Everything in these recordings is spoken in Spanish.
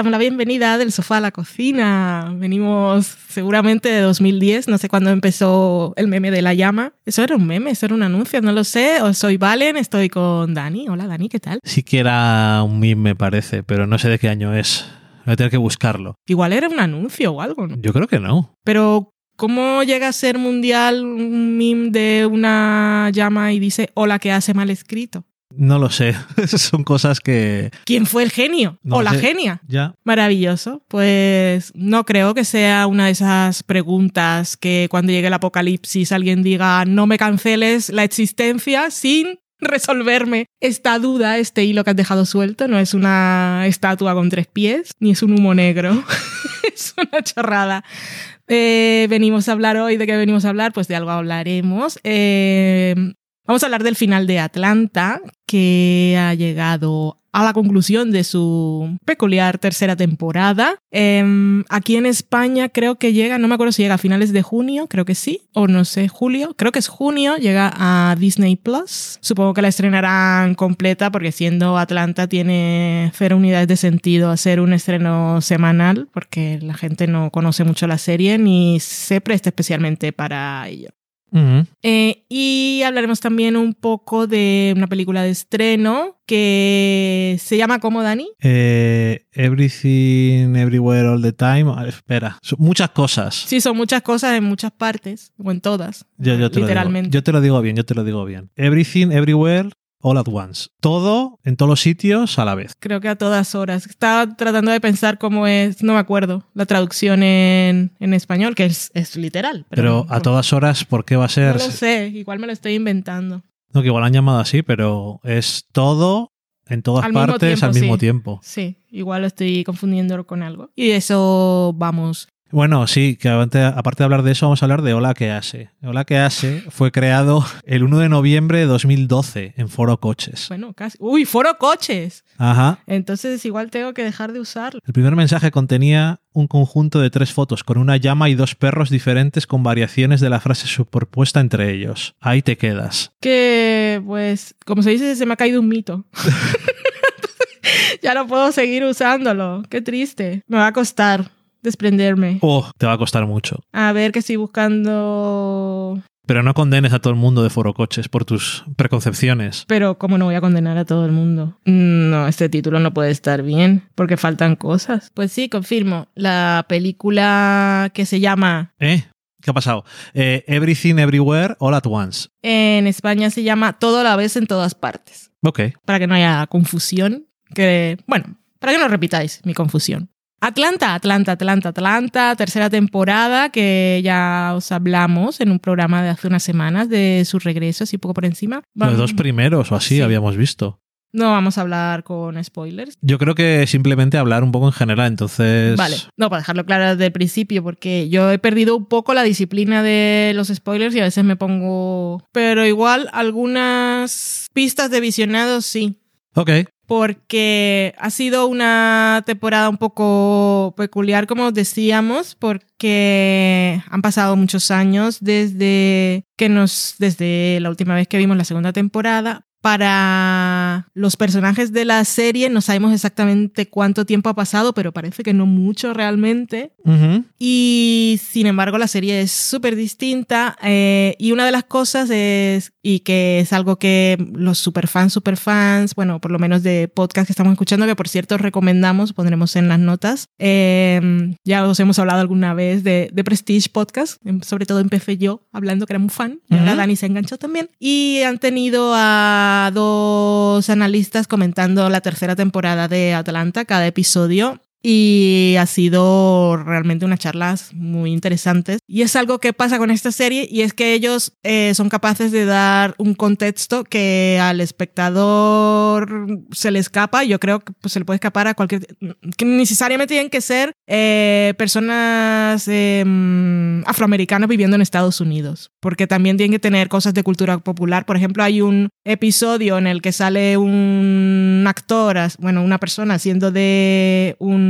damos la bienvenida del sofá a la cocina. Venimos seguramente de 2010, no sé cuándo empezó el meme de la llama. Eso era un meme, eso era un anuncio, no lo sé. O soy Valen, estoy con Dani. Hola Dani, ¿qué tal? Sí que era un meme, me parece, pero no sé de qué año es. Voy a tener que buscarlo. Igual era un anuncio o algo, ¿no? Yo creo que no. Pero, ¿cómo llega a ser mundial un meme de una llama y dice hola que hace mal escrito? No lo sé. Son cosas que. ¿Quién fue el genio? No o la sé. genia. Ya. Maravilloso. Pues no creo que sea una de esas preguntas que cuando llegue el apocalipsis alguien diga no me canceles la existencia sin resolverme esta duda, este hilo que has dejado suelto. No es una estatua con tres pies, ni es un humo negro. es una chorrada. Eh, venimos a hablar hoy, ¿de qué venimos a hablar? Pues de algo hablaremos. Eh, vamos a hablar del final de Atlanta, que ha llegado a la conclusión de su peculiar tercera temporada. Em, aquí en España creo que llega, no me acuerdo si llega a finales de junio, creo que sí, o no sé, julio, creo que es junio, llega a Disney Plus. Supongo que la estrenarán completa porque siendo Atlanta tiene cero unidades de sentido hacer un estreno semanal porque la gente no conoce mucho la serie ni se presta especialmente para ello. Eh, y hablaremos también un poco de una película de estreno que se llama ¿Cómo, Dani? Eh, everything, everywhere, all the time. Ah, espera. Son muchas cosas. Sí, son muchas cosas en muchas partes, o en todas, Yo, yo te Lo literalmente. digo. Yo te lo digo bien, yo te lo digo bien. Everything, everywhere, all at once. Todo en todos los sitios a la vez. Creo que a todas horas. Estaba tratando de pensar cómo es, no me acuerdo, la traducción en, en español, que es, es literal. Pero, Pero a todas horas, ¿por qué va a No ser? lo sé, igual me lo estoy inventando. No, que igual han llamado así, pero es todo en todas Al mismo partes tiempo, al mismo sí. tiempo. Sí, igual lo estoy confundiendo con algo. Y de eso vamos. Bueno, sí, que aparte, de hablar de eso, vamos a hablar de Hola que hace. Hola que hace fue creado el 1 de noviembre de 2012 en Foro Coches. Bueno, casi. ¡Uy, foro coches! Ajá. Entonces igual tengo que dejar de usarlo. El primer mensaje contenía un conjunto de tres fotos con una llama y dos perros diferentes con variaciones de la frase superpuesta entre ellos. Ahí te quedas. Que, pues, como se dice, se me ha caído un mito. ya no puedo seguir usándolo. Qué triste. Me va a costar desprenderme. Oh, te va a costar mucho. A ver, que estoy buscando. Pero no condenes a todo el mundo de Foro Coches por tus preconcepciones. Pero, ¿cómo no voy a condenar a todo el mundo? No, este título no puede estar bien, porque faltan cosas. Pues sí, confirmo. La película que se llama. ¿Eh? ¿Qué ha pasado? Eh, Everything Everywhere All at Once. En España se llama Todo a la vez en todas partes. Ok. para que no haya confusión. Que, bueno, para que no repitáis mi confusión. Atlanta, Atlanta, Atlanta, Atlanta, tercera temporada que ya os hablamos en un programa de hace unas semanas de sus regresos y poco por encima. Los dos primeros o así Sí. habíamos visto. No vamos a hablar con spoilers. Yo creo que simplemente hablar un poco en general, entonces... Vale, no, para dejarlo claro desde el principio, porque yo he perdido un poco la disciplina de los spoilers y a veces me pongo... Pero igual algunas pistas de visionados sí. Ok. Porque ha sido una temporada un poco peculiar, como os decíamos, porque han pasado muchos años desde que nos, desde la última vez que vimos la segunda temporada. Para los personajes de la serie no sabemos exactamente cuánto tiempo ha pasado, pero parece que no mucho realmente. Ujú. Y sin embargo, la serie es súper distinta. eh, y una de las cosas es, y que es algo que los superfans, superfans, bueno, por lo menos de podcast que estamos escuchando, que por cierto recomendamos, pondremos en las notas. eh, ya os hemos hablado alguna vez de, de Prestige Podcast, em, sobre todo empecé yo hablando que era muy fan, y ahora Ujú. Dani se enganchó también. Y han tenido a dos analistas comentando la tercera temporada de Atlanta, cada episodio. Y ha sido realmente unas charlas muy interesantes. Y es algo que pasa con esta serie y es que ellos eh, son capaces de dar un contexto que al espectador se le escapa. Yo creo que pues, se le puede escapar a cualquier... que necesariamente tienen que ser eh, personas eh, afroamericanas viviendo en Estados Unidos. Porque también tienen que tener cosas de cultura popular. Por ejemplo, hay un episodio en el que sale un actor, bueno, una persona haciendo de un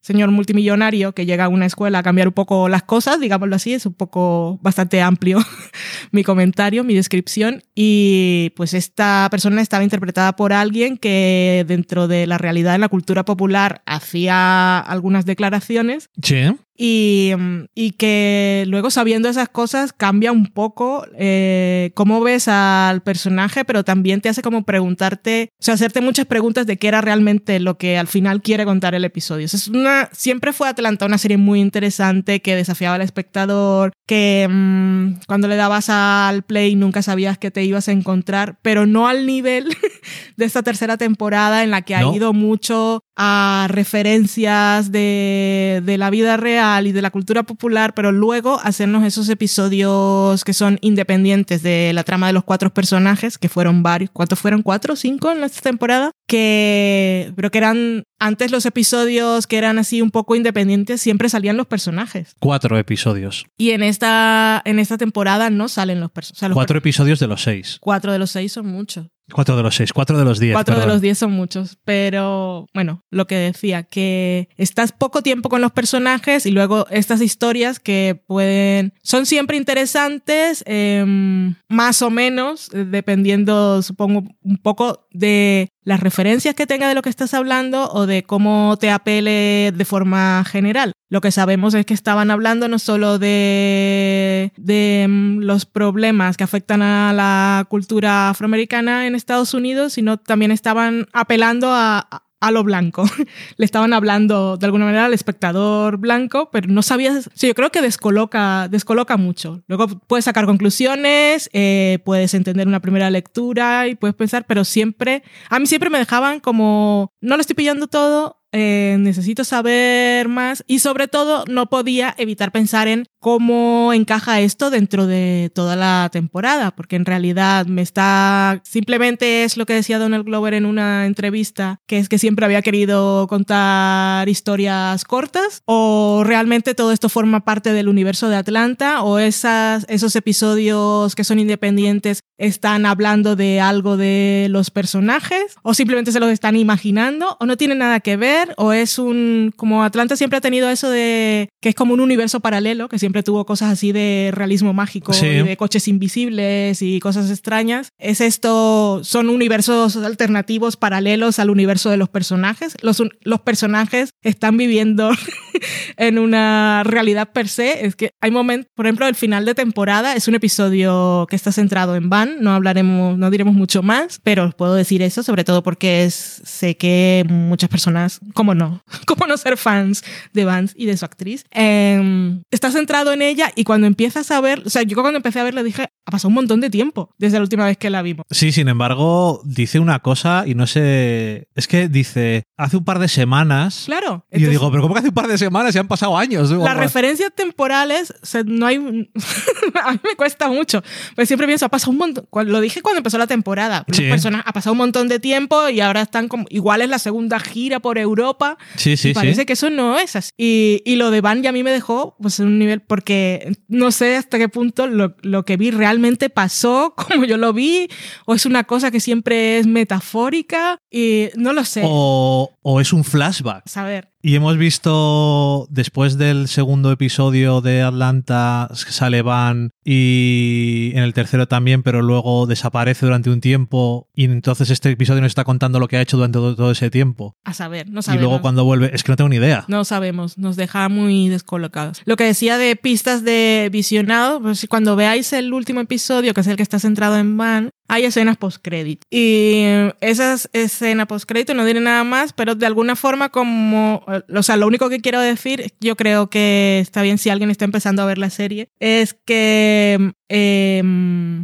señor multimillonario que llega a una escuela a cambiar un poco las cosas, digámoslo así, es un poco bastante amplio mi comentario, mi descripción, y pues esta persona estaba interpretada por alguien que dentro de la realidad en la cultura popular hacía algunas declaraciones. Sí. Y, y, que luego sabiendo esas cosas cambia un poco eh, cómo ves al personaje, pero también te hace como preguntarte, o sea, hacerte muchas preguntas de qué era realmente lo que al final quiere contar el episodio. es una, siempre fue Atlanta una serie muy interesante que desafiaba al espectador, que mmm, cuando le dabas al play nunca sabías que te ibas a encontrar, pero no al nivel de esta tercera temporada en la que ha no. ido mucho a referencias de, de, la vida real y de la cultura popular, pero luego hacernos esos episodios que son independientes de la trama de los cuatro personajes, que fueron varios, ¿cuántos fueron? ¿Cuatro cinco en esta temporada? Que, pero que eran, antes los episodios que eran así un poco independientes, siempre salían los personajes. Cuatro episodios. Y en esta, en esta temporada no salen los personajes. O sea, los cuatro per episodios de los seis. Cuatro de los seis son muchos. Cuatro de los seis, cuatro de los diez. Cuatro perdón. de los diez son muchos. Pero bueno, lo que decía, que estás poco tiempo con los personajes y luego estas historias que pueden. son siempre interesantes, eh, más o menos, dependiendo, supongo, un poco de las referencias que tenga de lo que estás hablando o de cómo te apele de forma general. Lo que sabemos es que estaban hablando no solo de, de los problemas que afectan a la cultura afroamericana en Estados Unidos, sino también estaban apelando a, a lo blanco. Le estaban hablando de alguna manera al espectador blanco, pero no sabías. Sea, yo creo que descoloca, descoloca mucho. Luego puedes sacar conclusiones, eh, puedes entender una primera lectura y puedes pensar, pero siempre. A mí siempre me dejaban como. No lo estoy pillando todo. Eh, necesito saber más. Y sobre todo no podía evitar pensar en cómo encaja esto dentro de toda la temporada, porque en realidad me está, simplemente es lo que decía Donald Glover en una entrevista, que es que siempre había querido contar historias cortas, o realmente todo esto forma parte del universo de Atlanta, o esas, esos episodios que son independientes están hablando de algo de los personajes, o simplemente se los están imaginando, o no tiene nada que ver o es un como Atlanta siempre ha tenido eso de que es como un universo paralelo que siempre tuvo cosas así de realismo mágico Sí. y de coches invisibles y cosas extrañas es esto son universos alternativos paralelos al universo de los personajes los, los personajes están viviendo en una realidad per se es que hay momentos por ejemplo el final de temporada es un episodio que está centrado en Van no hablaremos no diremos mucho más pero puedo decir eso sobre todo porque es sé que muchas personas ¿Cómo no? ¿Cómo no ser fans de Vance y de su actriz? Eh, está centrado en ella y cuando empiezas a ver, o sea, yo cuando empecé a verla dije, ha pasado un montón de tiempo desde la última vez que la vimos. Sí, sin embargo, dice una cosa y no sé. Es que dice, hace un par de semanas. Claro. Y yo digo, pero ¿cómo que hace un par de semanas? Ya han pasado años. Las referencias temporales, o sea, no hay. a mí me cuesta mucho. Pues siempre pienso, ha pasado un montón. Lo dije cuando empezó la temporada. Sí. Personas, ha pasado un montón de tiempo y ahora están como. Igual es la segunda gira por Europa. Sí, sí, y parece sí. que eso no es así. Y, y, lo de Van ya a mí me dejó pues en un nivel, porque no sé hasta qué punto lo, lo, que vi realmente pasó como yo lo vi, o es una cosa que siempre es metafórica, y no lo sé. O, o es un flashback. Saber. Y hemos visto después del segundo episodio de Atlanta sale Van y en el tercero también, pero luego desaparece durante un tiempo y entonces este episodio nos está contando lo que ha hecho durante todo, ese tiempo. A saber, no Y sabemos. luego cuando vuelve, es que no tengo ni idea. No sabemos, nos deja muy descolocados. Lo que decía de pistas de visionado, pues cuando veáis el último episodio, que es el que está centrado en Van, hay escenas post-credit. Y esas escenas post-crédito no diré nada más, pero de alguna forma como... O sea, lo único que quiero decir, yo creo que está bien si alguien está empezando a ver la serie, es que eh,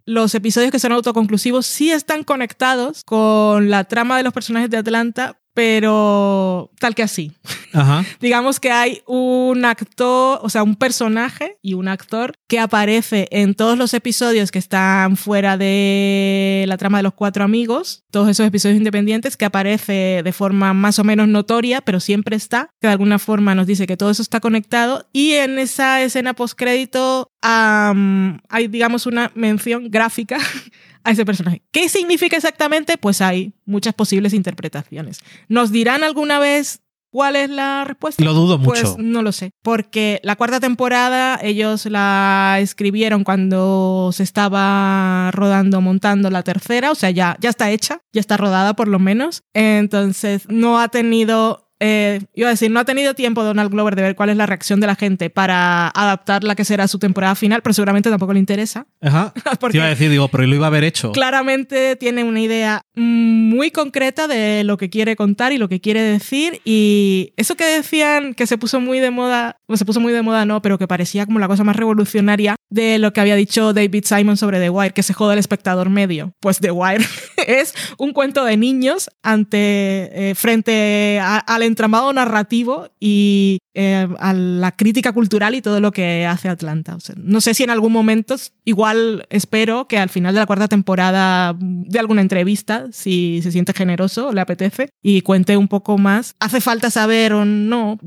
los episodios que son autoconclusivos sí están conectados con la trama de los personajes de Atlanta, pero tal que así. Ajá. Digamos que hay un actor, o sea, un personaje y un actor que aparece en todos los episodios que están fuera de la trama de los cuatro amigos, todos esos episodios independientes, que aparece de forma más o menos notoria, pero siempre está, que de alguna forma nos dice que todo eso está conectado. Y en esa escena postcrédito um, hay, digamos, una mención gráfica a ese personaje. ¿Qué significa exactamente? Pues hay muchas posibles interpretaciones. ¿Nos dirán alguna vez ¿Cuál es la respuesta? Lo dudo Pues mucho. no lo sé, porque la cuarta temporada ellos la escribieron cuando se estaba rodando, montando la tercera, o sea, ya, ya está hecha, ya está rodada por lo menos. Entonces, no ha tenido eh, iba a decir, no ha tenido tiempo Donald Glover de ver cuál es la reacción de la gente para adaptar la que será su temporada final, pero seguramente tampoco le interesa. Ajá. Porque Te iba a decir, digo, pero lo iba a haber hecho. claramente tiene una idea muy concreta de lo que quiere contar y lo que quiere decir. Y eso que decían que se puso muy de moda, no se puso muy de moda, no, pero que parecía como la cosa más revolucionaria de lo que había dicho David Simon sobre The Wire, que se jode el espectador medio. Pues The Wire es un cuento de niños ante, eh, frente al entramado narrativo y eh, a la crítica cultural y todo lo que hace Atlanta. No sé si en algún momento, igual espero que al final de la cuarta temporada de alguna entrevista, si se siente generoso le apetece, y cuente un poco más. ¿Hace falta saber o no?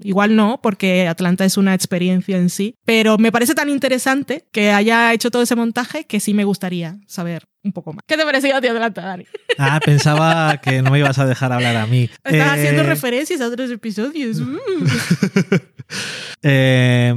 Igual no, porque Atlanta es una experiencia en sí, pero me parece tan interesante que haya hecho todo ese montaje que sí me gustaría saber un poco más. ¿Qué te pareció a ti Atlanta, Dani? Ah, pensaba que no me ibas a dejar hablar a mí. Estás Eh, haciendo referencias a otros episodios. Uh. Eh,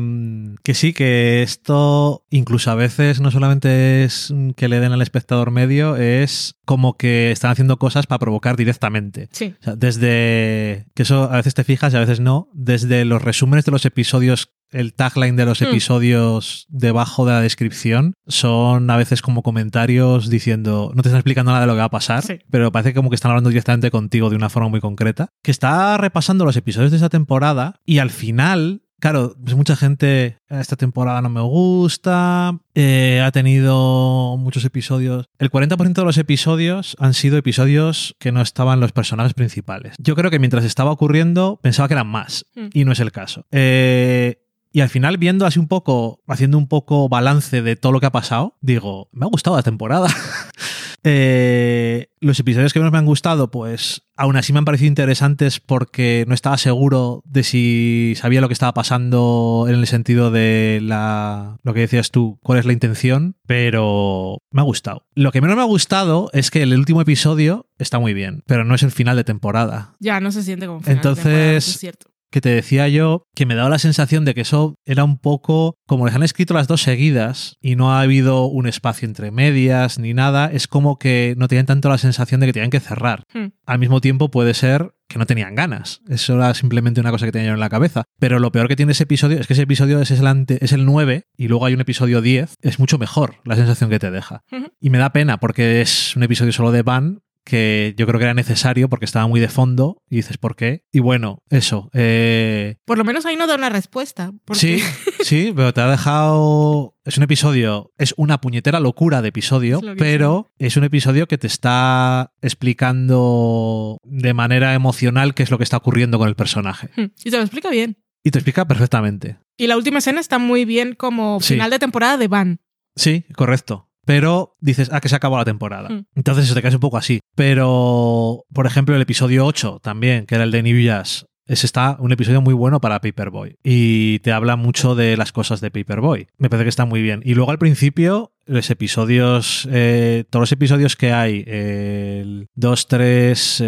que sí, que esto incluso a veces no solamente es que le den al espectador medio, es como que están haciendo cosas para provocar directamente. Sí. O sea, desde que eso a veces te fijas y a veces no, desde los resúmenes de los episodios, el tagline de los Hmm. episodios debajo de la descripción son a veces como comentarios diciendo, no te están explicando nada de lo que va a pasar, Sí. pero parece como que están hablando directamente contigo de una forma muy concreta, que está repasando los episodios de esa temporada y al final... Claro, pues mucha gente, esta temporada no me gusta, eh, ha tenido muchos episodios. El 40% de los episodios han sido episodios que no estaban los personajes principales. Yo creo que mientras estaba ocurriendo pensaba que eran más Mm. y no es el caso. Eh, y al final, viendo así un poco, haciendo un poco balance de todo lo que ha pasado, digo, me ha gustado la temporada. Eh, los episodios que menos me han gustado, pues aún así me han parecido interesantes porque no estaba seguro de si sabía lo que estaba pasando en el sentido de la, lo que decías tú, cuál es la intención, pero me ha gustado. Lo que menos me ha gustado es que el último episodio está muy bien, pero no es el final de temporada. Ya, no se siente como final de Entonces- temporada, eso es cierto. Que te decía yo que me daba la sensación de que eso era un poco como les han escrito las dos seguidas y no ha habido un espacio entre medias ni nada, es como que no tenían tanto la sensación de que tenían que cerrar. Hmm. Al mismo tiempo puede ser que no tenían ganas. Eso era simplemente una cosa que tenía yo en la cabeza. Pero lo peor que tiene ese episodio es que ese episodio es el, ante- es el 9 y luego hay un episodio 10. Es mucho mejor la sensación que te deja. Y me da pena porque es un episodio solo de Van que yo creo que era necesario porque estaba muy de fondo y dices, ¿por qué? Y bueno, eso. eh, Por lo menos ahí no da una respuesta. porque- Sí, sí, pero te ha dejado. Es un episodio, es una puñetera locura de episodio, Es pero es un episodio que te está explicando de manera emocional qué es lo que está ocurriendo con el personaje. Y te lo explica bien. Y te explica perfectamente. Y la última escena está muy bien como Sí. final de temporada de Van. Sí, correcto. Pero dices, ah, que se acabó la temporada. Mm. Entonces eso te caes un poco así. Pero, por ejemplo, el episodio 8 también, que era el de New Jazz, ese está un episodio muy bueno para Paperboy. Y te habla mucho de las cosas de Paperboy. Me parece que está muy bien. Y luego al principio, los episodios, eh, todos los episodios que hay, el 2, 3,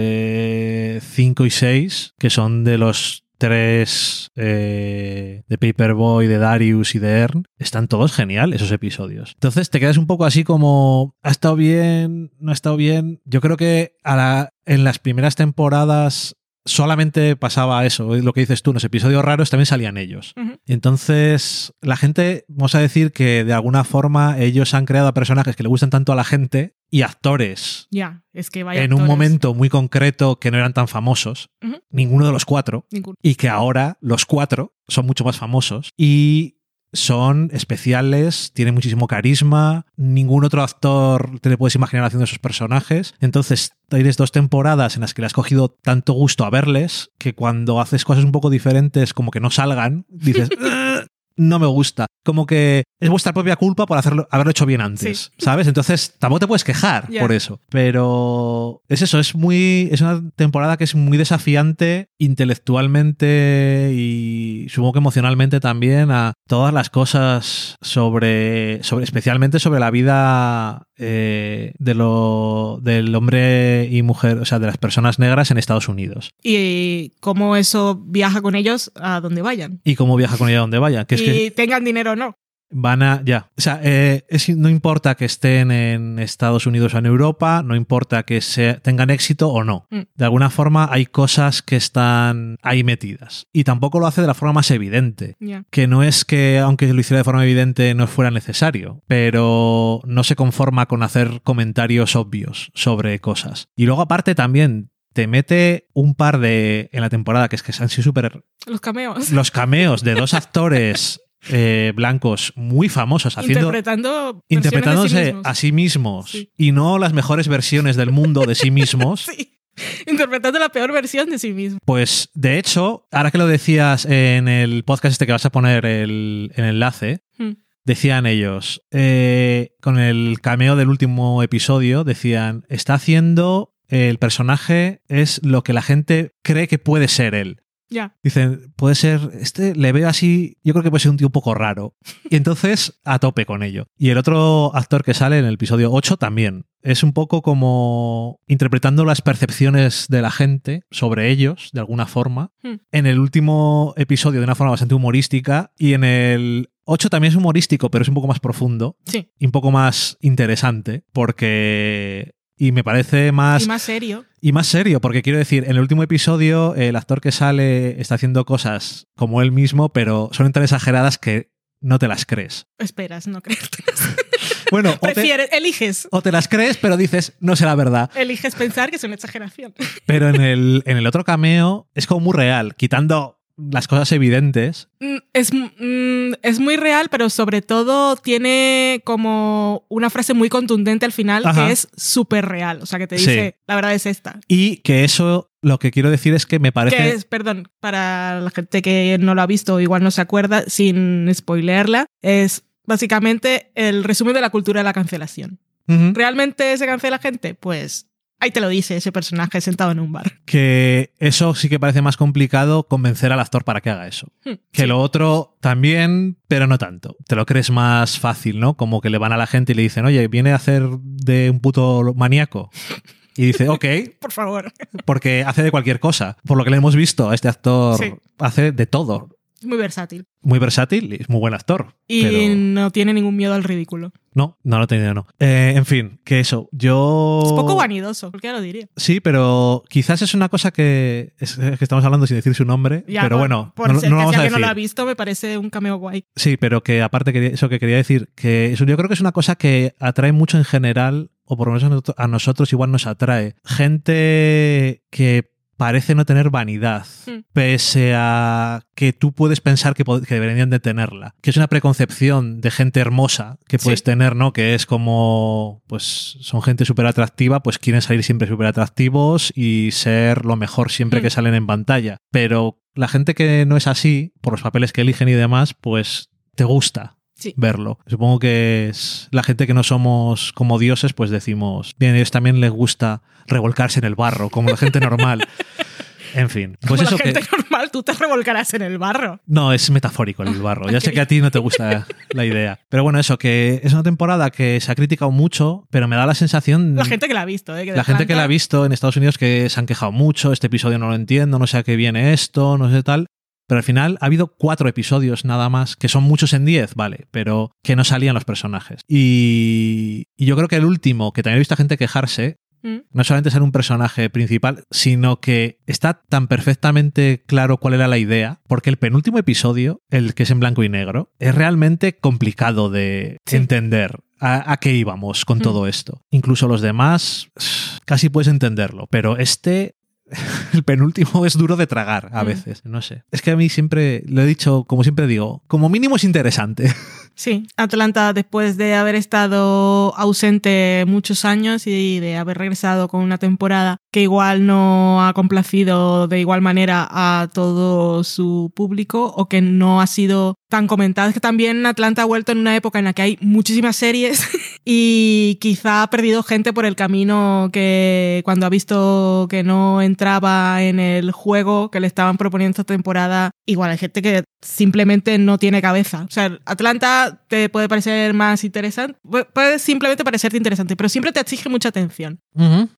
5 y 6, que son de los tres eh, de Paperboy, de Darius y de Ern, están todos genial esos episodios. Entonces te quedas un poco así como, ¿ha estado bien? ¿No ha estado bien? Yo creo que a la- en las primeras temporadas solamente pasaba eso, lo que dices tú, en los episodios raros también salían ellos. Entonces, la gente, vamos a decir que de alguna forma ellos han creado a personajes que le gustan tanto a la gente y actores Ya, es que vaya. en un momento muy concreto que no eran tan famosos, ninguno de los cuatro, y que ahora los cuatro son mucho más famosos y son especiales, tienen muchísimo carisma, ningún otro actor te le puedes imaginar haciendo esos personajes. Entonces, tienes dos temporadas en las que le has cogido tanto gusto a verles que cuando haces cosas un poco diferentes como que no salgan, dices... No me gusta. Como que es vuestra propia culpa por hacerlo, haberlo hecho bien antes, ¿sabes? Entonces tampoco te puedes quejar por eso. Pero es eso, es muy. Es una temporada que es muy desafiante intelectualmente y supongo que emocionalmente también a todas las cosas sobre. sobre especialmente sobre la vida eh, de lo, del hombre y mujer, o sea, de las personas negras en Estados Unidos. Y cómo eso viaja con ellos a donde vayan. Y cómo viaja con ella a donde vaya. Que es que tengan dinero o no. van a. Ya. O sea, eh, es- no importa que estén en Estados Unidos o en Europa, no importa que se, tengan éxito o no. Mm. De alguna forma hay cosas que están ahí metidas. Y tampoco lo hace de la forma más evidente. Que no es que, aunque lo hiciera de forma evidente, no fuera necesario, pero no se conforma con hacer comentarios obvios sobre cosas. Y luego, aparte, también te mete un par de. en la temporada, que es que han sido súper Los cameos. los cameos de dos actores eh, blancos muy famosos haciendo Interpretando sí interpretándose a sí mismos Sí. y no las mejores versiones del mundo de sí mismos. Sí. Interpretando la peor versión de sí mismo. Pues de hecho, ahora que lo decías en el podcast este que vas a poner el, el enlace, Hmm. decían ellos, eh, con el cameo del último episodio, decían, está haciendo, el personaje es lo que la gente cree que puede ser él. Ya. Dicen, puede ser, este le veo así, yo creo que puede ser un tío un poco raro. Y entonces, a tope con ello. Y el otro actor que sale en el episodio 8 también. Es un poco como interpretando las percepciones de la gente sobre ellos, de alguna forma. Hmm. En el último episodio de una forma bastante humorística. Y en el 8 también es humorístico, pero es un poco más profundo Sí. y un poco más interesante. Porque... Y me parece más... Y más serio. Y más serio, porque quiero decir, en el último episodio el actor que sale está haciendo cosas como él mismo, pero son tan exageradas que no te las crees. Esperas, no crees. Bueno, o te, eliges. o te las crees, pero dices, no será verdad. Eliges pensar que es una exageración. Pero en el, en el otro cameo es como muy real, quitando las cosas evidentes. Mm, Es, mm, es muy real, pero sobre todo tiene como una frase muy contundente al final Ajá. que es súper real. O sea, que te Sí. dice, la verdad es esta. Y que eso, lo que quiero decir es que me parece... Que es, perdón, para la gente que no lo ha visto o igual no se acuerda, sin spoilearla, es básicamente el resumen de la cultura de la cancelación. ¿Realmente se cancela gente? Pues ahí te lo dice ese personaje sentado en un bar. que eso sí que parece más complicado convencer al actor para que haga eso. Hmm, Que lo otro también, pero no tanto. Te lo crees más fácil, ¿no? Como que le van a la gente y le dicen, oye, viene a hacer de un puto maníaco. Y dice, ok, Por favor. porque hace de cualquier cosa. Por lo que le hemos visto, este actor Sí. hace de todo. Es muy versátil. Muy versátil y es muy buen actor. Y pero no tiene ningún miedo al ridículo. no, no lo tenido, no. Eh, en fin, que eso. Yo. Es poco vanidoso, ¿por qué lo diría? Sí, pero quizás es una cosa que, es que estamos hablando sin decir su nombre, Ya, pero por- bueno, por no, ser no que vamos a decir. no lo ha visto, me parece un cameo guay. Sí, pero que aparte quería- eso que quería decir, que eso yo creo que es una cosa que atrae mucho en general, o por lo menos a nosotros igual nos atrae. Gente que parece no tener vanidad, Hmm. pese a que tú puedes pensar que, que deberían de tenerla. Que es una preconcepción de gente hermosa que puedes Sí. tener, ¿no? Que es como, pues son gente súper atractiva, pues quieren salir siempre súper atractivos y ser lo mejor siempre Hmm. que salen en pantalla. Pero la gente que no es así, por los papeles que eligen y demás, pues te gusta Sí. verlo. Supongo que es la gente que no somos como dioses, pues decimos, bien, a ellos también les gusta revolcarse en el barro, como la gente normal. En fin, pues Como eso la que... gente normal, tú te revolcarás en el barro. No, es metafórico el barro. Ya sé que a ti no te gusta la idea. Pero bueno, eso, que es una temporada que se ha criticado mucho, pero me da la sensación... La gente que la ha visto, ¿eh? Que La gente que la ha visto en Estados Unidos que se han quejado mucho, este episodio no lo entiendo, no sé a qué viene esto, no sé tal. Pero al final ha habido cuatro episodios nada más, que son muchos en diez, vale, pero que no salían los personajes. Y, y yo creo que el último, que también he visto a gente quejarse, Mm. no solamente ser un personaje principal, sino que está tan perfectamente claro cuál era la idea, porque el penúltimo episodio, el que es en blanco y negro, es realmente complicado de Sí. entender. A, a qué íbamos con Mm. todo esto. Incluso los demás casi puedes entenderlo, pero este, el penúltimo es duro de tragar a Mm. veces, no sé. Es que a mí siempre, lo he dicho, como siempre digo, como mínimo es interesante. Sí, Atlanta después de haber estado ausente muchos años y de haber regresado con una temporada que igual no ha complacido de igual manera a todo su público o que no ha sido tan comentada. Es que también Atlanta ha vuelto en una época en la que hay muchísimas series y quizá ha perdido gente por el camino que cuando ha visto que no entraba en el juego que le estaban proponiendo esta temporada, igual hay gente que simplemente no tiene cabeza. O sea, Atlanta te puede parecer más interesante, puede simplemente parecerte interesante, pero siempre te exige mucha atención.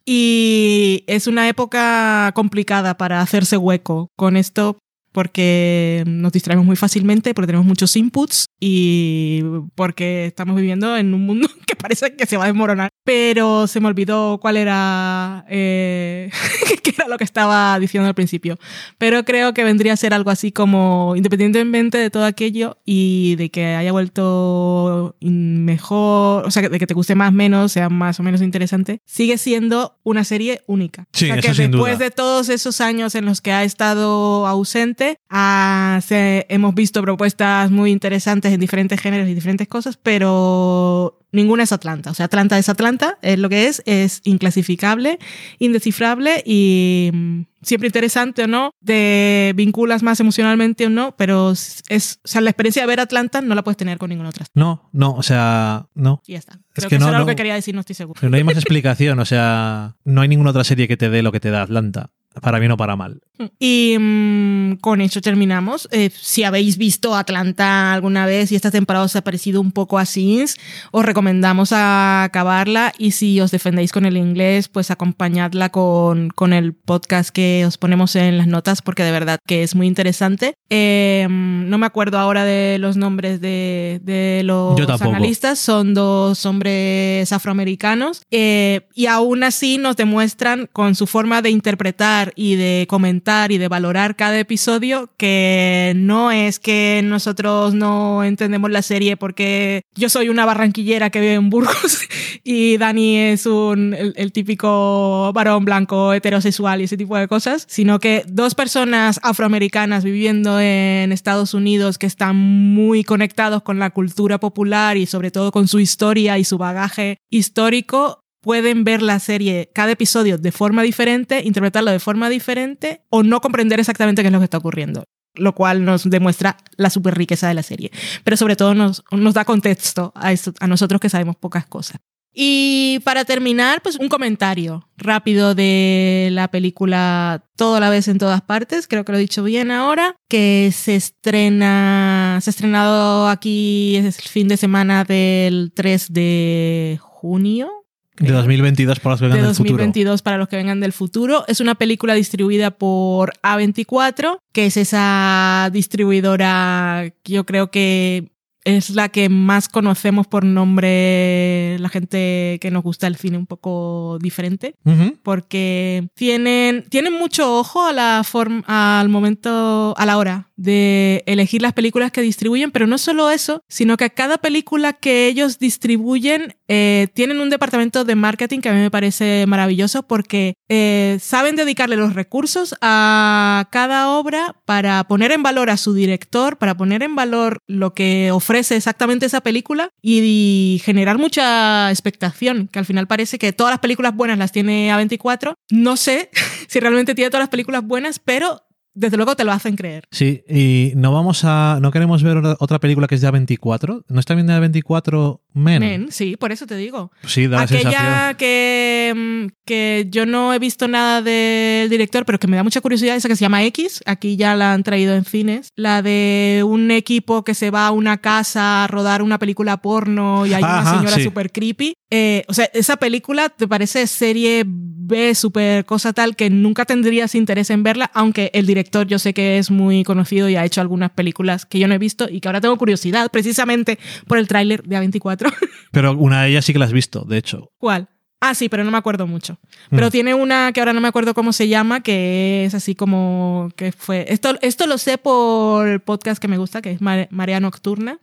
Y es una época complicada para hacerse hueco con esto porque nos distraemos muy fácilmente, porque tenemos muchos inputs y porque estamos viviendo en un mundo que parece que se va a desmoronar. Pero se me olvidó cuál era, eh, qué era lo que estaba diciendo al principio. Pero creo que vendría a ser algo así como, independientemente de todo aquello y de que haya vuelto mejor, o sea, de que te guste más o menos, sea más o menos interesante, sigue siendo una serie única. Sí, o sea, eso que después duda. de todos esos años en los que ha estado ausente, ah, se- hemos visto propuestas muy interesantes en diferentes géneros y diferentes cosas, pero ninguna es Atlanta. O sea, Atlanta es Atlanta, es lo que es, es inclasificable, indescifrable y mm, siempre interesante o no, te vinculas más emocionalmente o no, pero es, o sea, la experiencia de ver Atlanta no la puedes tener con ninguna otra. No, no, o sea, no. Y ya está. Es Creo que que, no, eso era no. lo que quería decir, no estoy seguro. Pero no hay más explicación, o sea, no hay ninguna otra serie que te dé lo que te da Atlanta, para bien o para mal. Y mm, con eso terminamos. Eh, si habéis visto Atlanta alguna vez y esta temporada os ha parecido un poco así, os recomendamos a acabarla y si os defendéis con el inglés, pues acompañadla con, con el podcast que os ponemos en las notas porque de verdad que es muy interesante. Eh, no me acuerdo ahora de los nombres de, de los analistas, son dos hombres afroamericanos eh, y aún así nos demuestran con su forma de interpretar y de comentar y de valorar cada episodio que no es que nosotros no entendemos la serie porque yo soy una barranquillera que vive en Burgos y Dani es un, el, el típico varón blanco heterosexual y ese tipo de cosas, sino que dos personas afroamericanas viviendo en Estados Unidos que están muy conectados con la cultura popular y sobre todo con su historia y su bagaje histórico pueden ver la serie, cada episodio de forma diferente, interpretarlo de forma diferente o no comprender exactamente qué es lo que está ocurriendo. Lo cual nos demuestra la super riqueza de la serie. Pero sobre todo nos, nos da contexto a, nosotros que sabemos pocas cosas. Y para terminar, pues un comentario rápido de la película Todo a la vez en todas partes, creo que lo he dicho bien ahora, que se estrena, se ha estrenado aquí el fin de semana del 3 de junio, De creo. 2022 para los que vengan de del futuro. 2022 para los que vengan del futuro. Es una película distribuida por A24, que es esa distribuidora que yo creo que es la que más conocemos por nombre la gente que nos gusta el cine un poco diferente porque tienen, tienen mucho ojo a la forma, al momento, a la hora de elegir las películas que distribuyen, pero no solo eso, sino que cada película que ellos distribuyen eh, tienen un departamento de marketing que a mí me parece maravilloso porque eh, saben dedicarle los recursos a cada obra para poner en valor a su director, para poner en valor lo que ofrece exactamente esa película y, generar mucha expectación, que al final parece que todas las películas buenas las tiene A24. No sé si realmente tiene todas las películas buenas, pero desde luego te lo hacen creer. Sí, y no vamos a. No queremos ver otra- película que es de A24. ¿No está bien de A24 Men? Men, sí, por eso te digo. Sí, da. Aquella que, mm, que yo no he visto nada del director, pero que me da mucha curiosidad, esa que se llama X, aquí ya la han traído en cines, la de un equipo que se va a una casa a rodar una película porno y hay Ajá, una señora sí. súper creepy. Eh, o sea, esa película te parece serie B, súper cosa tal, que nunca tendrías interés en verla, aunque el director yo sé que es muy conocido y ha hecho algunas películas que yo no he visto y que ahora tengo curiosidad, precisamente por el tráiler de A24. Pero una de ellas sí que la has visto, de hecho. ¿Cuál? Ah, sí, pero no me acuerdo mucho. Pero Mm. tiene una que ahora no me acuerdo cómo se llama, que es así como que fue. Esto, esto lo sé por el podcast que me gusta, que es Mare- Marea Nocturna,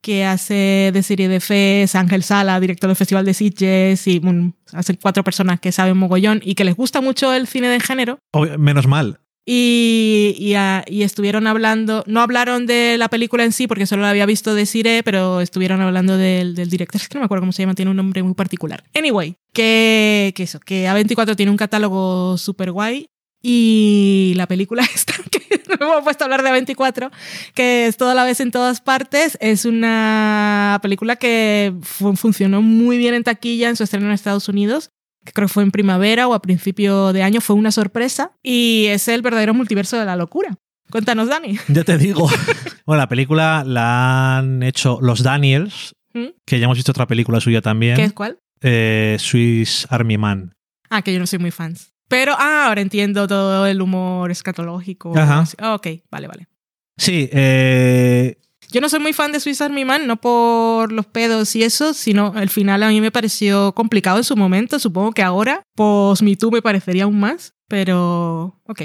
que hace de serie de fe, es Ángel Sala, director del Festival de Sitges, y hacen cuatro personas que saben mogollón y que les gusta mucho el cine de género. Obvio- menos mal. Y, y, estuvieron hablando, no hablaron de la película en sí, porque solo la había visto de Sire, pero estuvieron hablando del, director, es que no me acuerdo cómo se llama, tiene un nombre muy particular. Anyway, que, eso, que A24 tiene un catálogo súper guay. Y la película esta, que no me puesto a hablar de A24, que es toda la vez en todas partes, es una película que fu- funcionó muy bien en taquilla en su estreno en Estados Unidos creo que fue en primavera o a principio de año, fue una sorpresa y es el verdadero multiverso de la locura. Cuéntanos, Dani. Ya te digo. bueno, la película la han hecho los Daniels, ¿Mm? que ya hemos visto otra película suya también. ¿Qué es cuál? eh, Swiss Army Man. Ah, que yo no soy muy fan. Pero ah, ahora entiendo todo el humor escatológico. Ajá. Ok, vale, vale. Sí, eh, Yo no soy muy fan de Swiss Army Man, no por los pedos y eso, sino el final a mí me pareció complicado en su momento. Supongo que ahora, post Me Too, me parecería aún más, pero ok.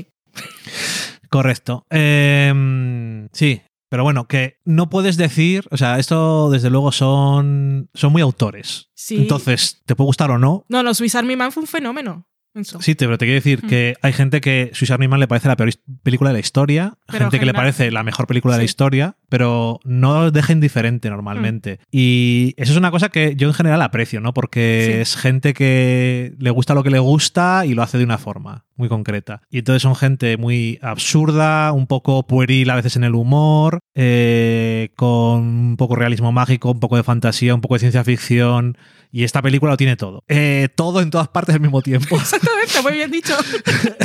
correcto. Eh, sí, pero bueno, que no puedes decir, o sea, esto desde luego son, son muy autores. Sí. Entonces, te puede gustar o no. No, no, Swiss Army Man fue un fenómeno. Eso. Sí, te- pero te quiero decir Mm. que hay gente que Swiss Army Man le parece la peor película de la historia, Pero gente que le parece la mejor película de la historia, pero no deja indiferente normalmente. Mm. Y eso es una cosa que yo en general aprecio, ¿no? Porque Sí. es gente que le gusta lo que le gusta y lo hace de una forma muy concreta. Y entonces son gente muy absurda, un poco pueril a veces en el humor, eh, con un poco realismo mágico, un poco de fantasía, un poco de ciencia ficción. Y esta película lo tiene todo. Eh, todo en todas partes al mismo tiempo. Exactamente, muy bien dicho.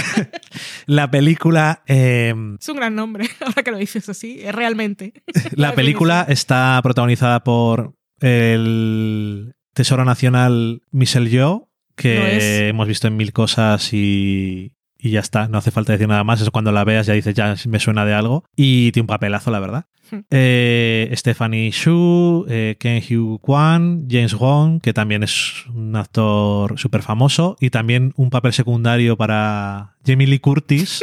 La película, eh, Es un gran nombre, ahora que lo dices así, es realmente. la película está protagonizada por el Tesoro Nacional Michelle Yeoh, que hemos visto en mil cosas y, y ya está, no hace falta decir nada más. Eso cuando la veas ya dices, ya me suena de algo. Y tiene un papelazo, la verdad. Hmm. Eh, Stephanie Shu, eh, Ken Hugh Kwan, James Wong, que también es un actor súper famoso, y también un papel secundario para Jamie Lee Curtis,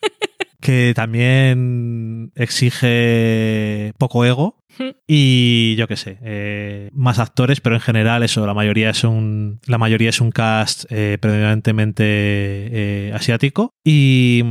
que también exige poco ego. Y yo qué sé, eh, más actores, pero en general eso, la mayoría es un, la mayoría es un cast eh, predominantemente eh, asiático. Y,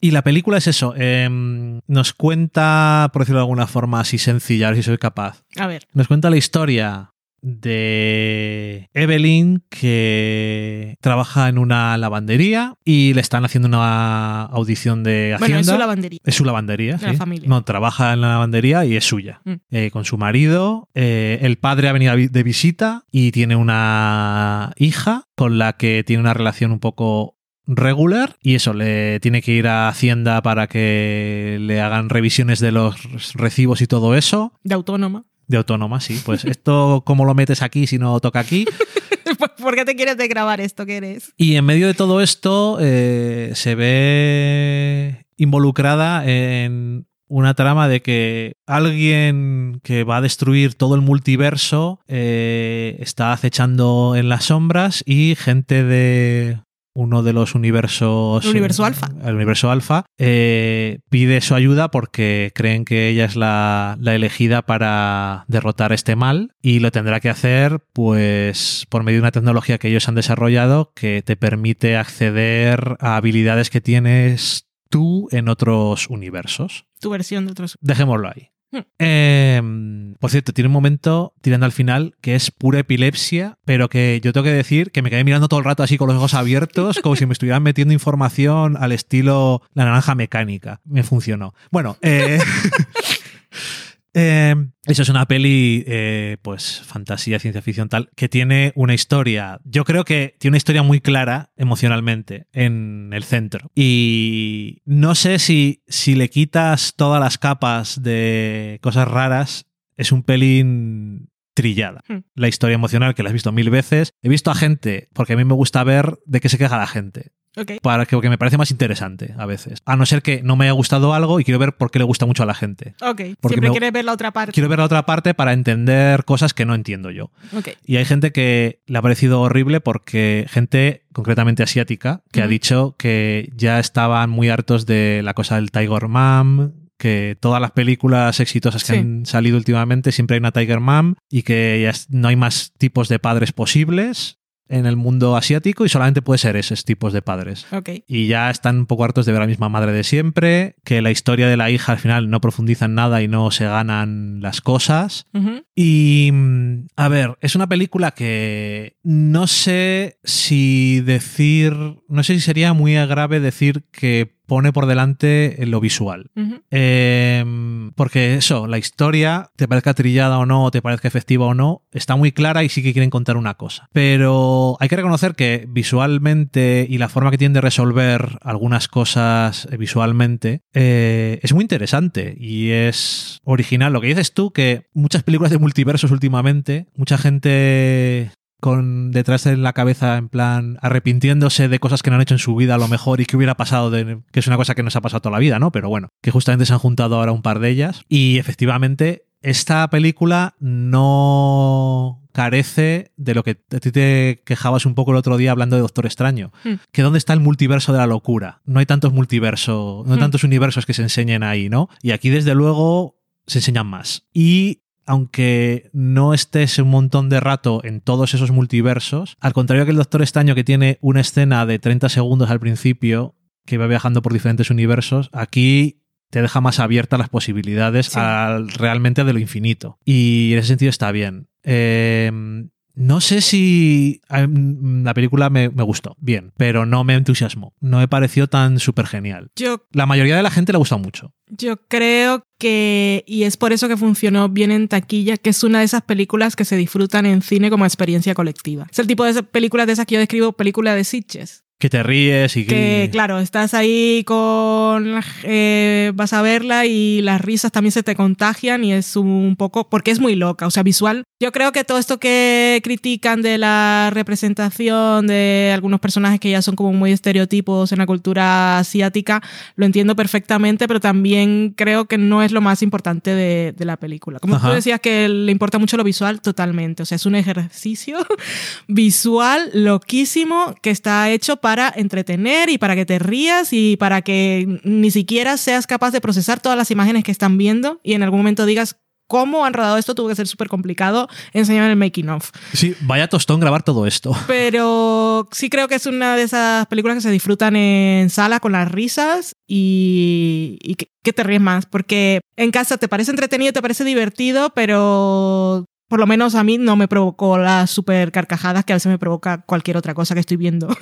y la película es eso, em, nos cuenta, por decirlo de alguna forma así sencilla, a ver si soy capaz, A ver, nos cuenta la historia de Evelyn que trabaja en una lavandería y le están haciendo una audición de Hacienda. bueno, es su lavandería. Es su lavandería, De la familia. No, trabaja en la lavandería y es suya. Mm. Eh, con su marido. eh, el padre ha venido de visita y tiene una hija con la que tiene una relación un poco regular y eso, le tiene que ir a Hacienda para que le hagan revisiones de los recibos y todo eso. De autónoma. De autónoma, sí. Pues esto, ¿cómo lo metes aquí si no toca aquí? ¿Por qué te quieres de grabar esto que eres? Y en medio de todo esto eh, se ve involucrada en una trama de que alguien que va a destruir todo el multiverso eh, está acechando en las sombras y gente de uno de los universos... El universo alfa. El universo alfa eh, pide su ayuda porque creen que ella es la, la elegida para derrotar este mal y lo tendrá que hacer pues por medio de una tecnología que ellos han desarrollado que te permite acceder a habilidades que tienes tú en otros universos. Tu versión de otros. Dejémoslo ahí. Eh, por cierto, tiene un momento tirando al final que es pura epilepsia, pero que yo tengo que decir que me quedé mirando todo el rato así con los ojos abiertos, como si me estuvieran metiendo información al estilo la naranja mecánica. Me funcionó. Bueno, eh, eh, eso es una peli, eh, pues, fantasía, ciencia ficción tal, que tiene una historia. Yo creo que tiene una historia muy clara emocionalmente en el centro. Y no sé si, si le quitas todas las capas de cosas raras, es un pelín trillada. Hmm. La historia emocional, que la he visto mil veces. He visto a gente, porque a mí me gusta ver de qué se queja la gente Para que, porque me parece más interesante a veces. A no ser que no me haya gustado algo y quiero ver por qué le gusta mucho a la gente. Ok. Porque Siempre me- quieres ver la otra parte. Quiero ver la otra parte para entender cosas que no entiendo yo. Ok. Y hay gente que le ha parecido horrible porque gente concretamente asiática que ha dicho que ya estaban muy hartos de la cosa del Tiger Mom, que todas las películas exitosas que Sí. han salido últimamente siempre hay una Tiger Mom y que ya no hay más tipos de padres posibles en el mundo asiático y solamente puede ser esos tipos de padres. Y ya están un poco hartos de ver a la misma madre de siempre, que la historia de la hija al final no profundiza en nada y no se ganan las cosas. Y mm, a ver, es una película que no sé si decir, no sé si sería muy grave decir que pone por delante lo visual. Eh, porque eso, la historia, te parezca trillada o no, te parezca efectiva o no, está muy clara y sí que quieren contar una cosa. Pero hay que reconocer que visualmente y la forma que tienen de resolver algunas cosas eh, visualmente eh, es muy interesante y es original. Lo que dices tú, que muchas películas de multiversos últimamente, mucha gente con detrás en la cabeza en plan arrepintiéndose de cosas que no han hecho en su vida a lo mejor y que hubiera pasado de, que es una cosa que nos ha pasado toda la vida, ¿no? Pero bueno, que justamente se han juntado ahora un par de ellas y efectivamente esta película no carece de lo que a ti te quejabas un poco el otro día hablando de Doctor Extraño, Hmm. que dónde está el multiverso de la locura. No hay tantos multiversos, no hay Hmm. tantos universos que se enseñen ahí, ¿no? Y aquí desde luego se enseñan más. Y aunque no estés un montón de rato en todos esos multiversos, al contrario que el Doctor Extraño que tiene una escena de 30 segundos al principio que va viajando por diferentes universos, aquí te deja más abiertas las posibilidades Sí. al, realmente de lo infinito. Y en ese sentido está bien. Eh, no sé si eh, la película me, me gustó, bien, pero no me entusiasmó. No me pareció tan súper genial. Yo La mayoría de la gente le ha gustado mucho. Yo creo que, y es por eso que funcionó bien en taquilla, que es una de esas películas que se disfrutan en cine como experiencia colectiva. Es el tipo de películas de esas que yo describo película de Sitches. Que te ríes y Que, que... claro, estás ahí con. eh, vas a verla y las risas también se te contagian y es un poco. porque es muy loca, o sea, visual. Yo creo que todo esto que critican de la representación de algunos personajes que ya son como muy estereotipos en la cultura asiática, lo entiendo perfectamente, pero también creo que no es lo más importante de, de la película. Como Ajá. tú decías que le importa mucho lo visual, totalmente. O sea, es un ejercicio visual loquísimo que está hecho para entretener y para que te rías y para que ni siquiera seas capaz de procesar todas las imágenes que están viendo y en algún momento digas cómo han rodado esto, tuvo que ser súper complicado enseñar el making of. Sí, vaya tostón grabar todo esto. Pero sí creo que es una de esas películas que se disfrutan en sala con las risas y, y que, que te ríes más, porque en casa te parece entretenido, te parece divertido, pero por lo menos a mí no me provocó las super carcajadas que a veces me provoca cualquier otra cosa que estoy viendo. o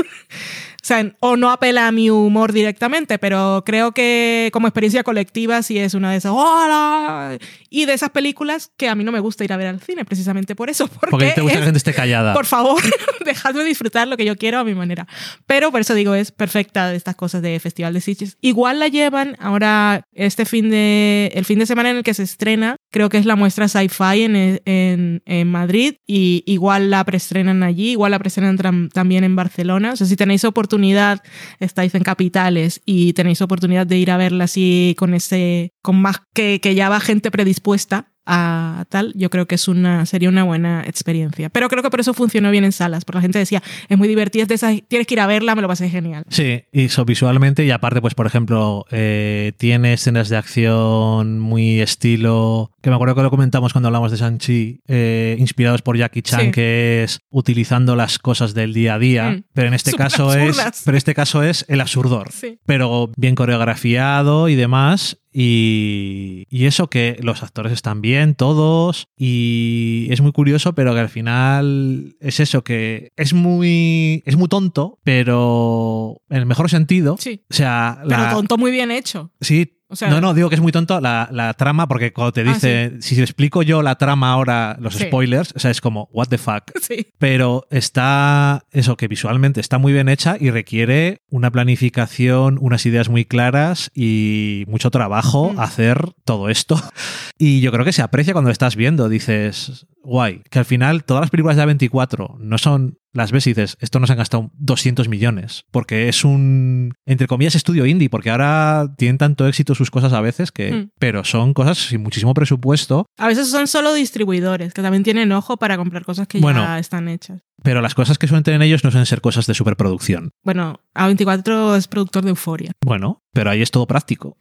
sea, o no apela a mi humor directamente, pero creo que como experiencia colectiva sí es una de esas ¡Hola! y de esas películas que a mí no me gusta ir a ver al cine precisamente por eso, porque, Porque te gusta que es- la gente esté callada. por favor, dejadme disfrutar lo que yo quiero a mi manera. Pero por eso digo, es perfecta de estas cosas de Festival de Sitges. Igual la llevan ahora este fin de, el fin de semana en el que se estrena, creo que es la muestra Sci-Fi en, en, en Madrid y igual la preestrenan allí, igual la preestrenan también en Barcelona. O sea, si tenéis oportunidad, estáis en capitales y tenéis oportunidad de ir a verla así con ese, con más que, que ya va gente predispuesta a tal, yo creo que es una, sería una buena experiencia. Pero creo que por eso funcionó bien en salas, porque la gente decía, es muy divertida, es de esas, tienes que ir a verla, me lo pasé genial. Sí, y eso visualmente y aparte, pues por ejemplo, eh, tiene escenas de acción muy estilo, que me acuerdo que lo comentamos cuando hablamos de Shang-Chi, eh, inspirados por Jackie Chan, Sí. que es utilizando las cosas del día a día, Mm. pero en este caso es, pero este caso es el absurdor, Sí. pero bien coreografiado y demás. Y, y eso que los actores están bien, todos, y es muy curioso, pero que al final es eso, que es muy, es muy tonto, pero en el mejor sentido. Sí. O sea, Pero la, tonto muy bien hecho. sí. O sea- no, no, digo que es muy tonto la, la trama, porque cuando te Ah, dice, si explico yo la trama ahora, los Sí. spoilers, o sea, es como, what the fuck. Sí. Pero está, eso que visualmente está muy bien hecha y requiere una planificación, unas ideas muy claras y mucho trabajo Mm. hacer todo esto. Y yo creo que se aprecia cuando lo estás viendo, dices, guay, que al final todas las películas de A24 no son, las ves y dices, esto nos han gastado 200 millones, porque es un, entre comillas, estudio indie, porque ahora tienen tanto éxito sus cosas a veces que, Mm. pero son cosas sin muchísimo presupuesto, A veces son solo distribuidores, que también tienen ojo para comprar cosas que Bueno. ya están hechas. pero las cosas que suelen tener ellos no suelen ser cosas de superproducción. Bueno, A24 es productor de Euforia. Bueno, pero ahí es todo práctico.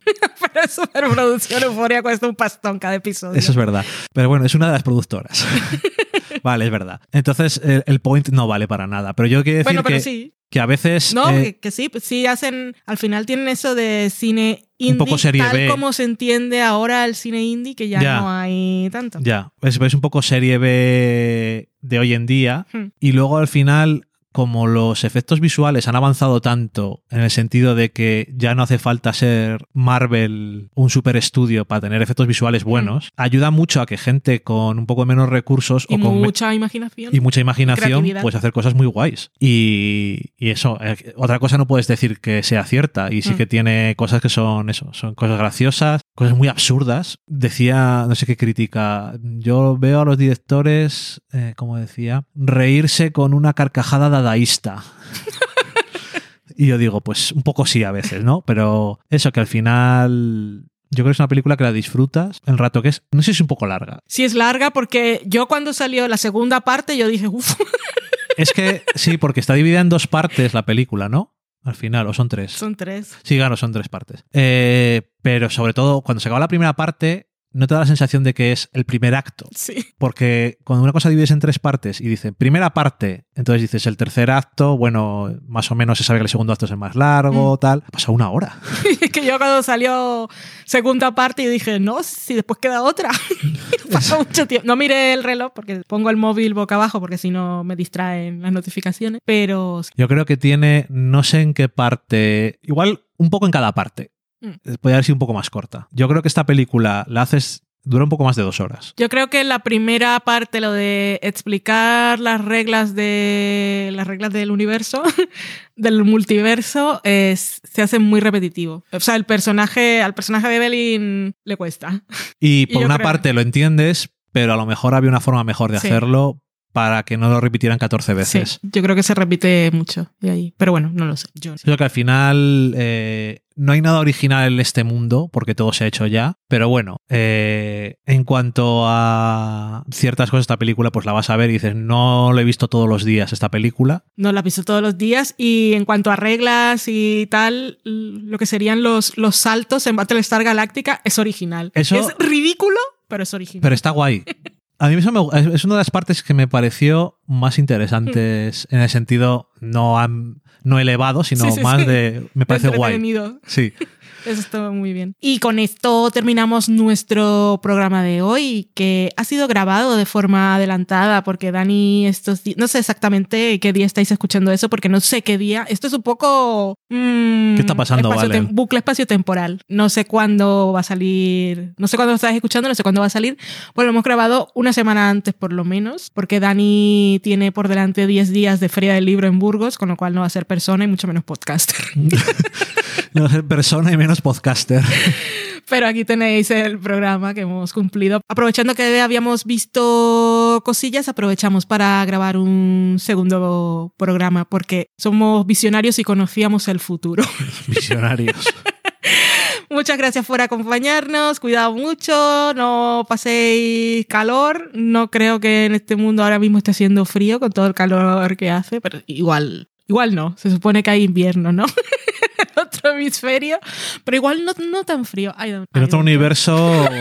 Pero es superproducción Euforia cuesta un pastón cada episodio. Eso es verdad. Pero bueno, es una de las productoras. Vale, es verdad. Entonces el, el point no vale para nada. Pero yo quiero decir bueno, pero que, sí. que a veces... No, eh, que, que sí, pues sí hacen, al final tienen eso de cine indie, poco serie tal B. como se entiende ahora el cine indie, que ya, Ya. no hay tanto. Ya, es, es un poco serie B de hoy en día. Hmm. Y luego al final, como los efectos visuales han avanzado tanto en el sentido de que ya no hace falta ser Marvel un super estudio para tener efectos visuales buenos, ayuda mucho a que gente con un poco menos recursos Y o con mucha imaginación. y mucha imaginación, pues hacer cosas muy guays. Y, y eso, eh, otra cosa no puedes decir que sea cierta. Y sí Mm. que tiene cosas que son eso, son cosas graciosas, cosas muy absurdas. Decía, no sé qué crítica, yo veo a los directores, eh, como decía, reírse con una carcajada dadaísta. y yo digo, pues un poco sí a veces, ¿no? Pero eso que al final... Yo creo que es una película que la disfrutas el rato que es. No sé si es un poco larga. Sí es larga porque yo cuando salió la segunda parte yo dije, uff, Es que sí, porque está dividida en dos partes la película, ¿no? Al final, o son tres. son tres. Sí, claro, son tres partes. Eh, pero sobre todo, cuando se acaba la primera parte, no te da la sensación de que es el primer acto. Sí. Porque cuando una cosa divides en tres partes y dicen primera parte, entonces dices el tercer acto, bueno, más o menos se sabe que el segundo acto es el más largo, tal. Ha pasado una hora. que yo cuando salió segunda parte yo dije, no, si después queda otra. Pasó mucho tiempo. No miré el reloj porque pongo el móvil boca abajo porque si no me distraen las notificaciones. Pero Yo creo que tiene, no sé en qué parte, igual un poco en cada parte. Mm. Podría haber sido un poco más corta. Yo creo que esta película la haces, dura un poco más de dos horas. Yo creo que la primera parte, lo de explicar las reglas de las reglas del universo, del multiverso, es- se hace muy repetitivo. O sea, el personaje, al personaje de Evelyn le cuesta. Y por una creo- parte lo entiendes, pero a lo mejor había una forma mejor de Sí. hacerlo para que no lo repitieran 14 veces. Sí, yo creo que se repite mucho de ahí. Pero bueno, no lo sé. Yo Creo que al final eh, no hay nada original en este mundo, porque todo se ha hecho ya. Pero bueno, eh, en cuanto a ciertas cosas de esta película, pues la vas a ver y dices, no lo he visto todos los días esta película. no la piso todos los días. Y en cuanto a reglas y tal, lo que serían los, los saltos en Battlestar Galactica es original. Eso- Es ridículo, pero es original. Pero está guay. A mí eso me- es es una de las partes que me pareció más interesantes en el sentido no, am- no elevado, sino Sí, sí, más sí. de... Me parece guay. Sí. Eso estuvo muy bien. Y con esto terminamos nuestro programa de hoy, que ha sido grabado de forma adelantada, porque Dani estos días, no sé exactamente qué día estáis escuchando eso, porque no sé qué día. Esto es un poco... mm, ¿Qué está pasando, espacio-tem- Valen? Bucle espacio-temporal. No sé cuándo va a salir, no sé cuándo lo estáis escuchando, no sé cuándo va a salir. Bueno, lo hemos grabado una semana antes por lo menos, porque Dani tiene por delante 10 días de Feria del Libro en Burgos, con lo cual no va a ser persona y mucho menos podcaster. No ser persona y menos podcaster. Pero aquí tenéis el programa que hemos cumplido. Aprovechando que habíamos visto cosillas, aprovechamos para grabar un segundo programa porque somos visionarios y conocíamos el futuro. Visionarios. Muchas gracias por acompañarnos, cuidado mucho, no paséis calor. No creo que en este mundo ahora mismo esté haciendo frío con todo el calor que hace, pero igual, igual no. Se supone que hay invierno, ¿no? Otro hemisferio, pero igual no, no tan frío. En otro universo...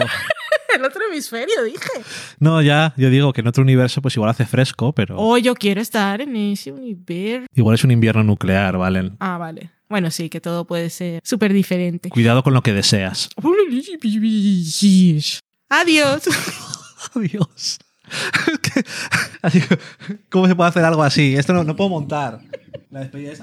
El otro hemisferio, dije. No, ya, yo digo que en otro universo pues igual hace fresco, pero Oh, yo quiero estar en ese universo. igual es un invierno nuclear, ¿vale? Ah, vale. Bueno, sí, que todo puede ser súper diferente. Cuidado con lo que deseas. Adiós. Adiós. ¿Cómo se puede hacer algo así? Esto no, no puedo montar. La despedida es...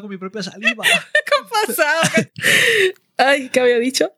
Con mi propia saliva. ¿Qué ha pasado? Ay, ¿qué había dicho?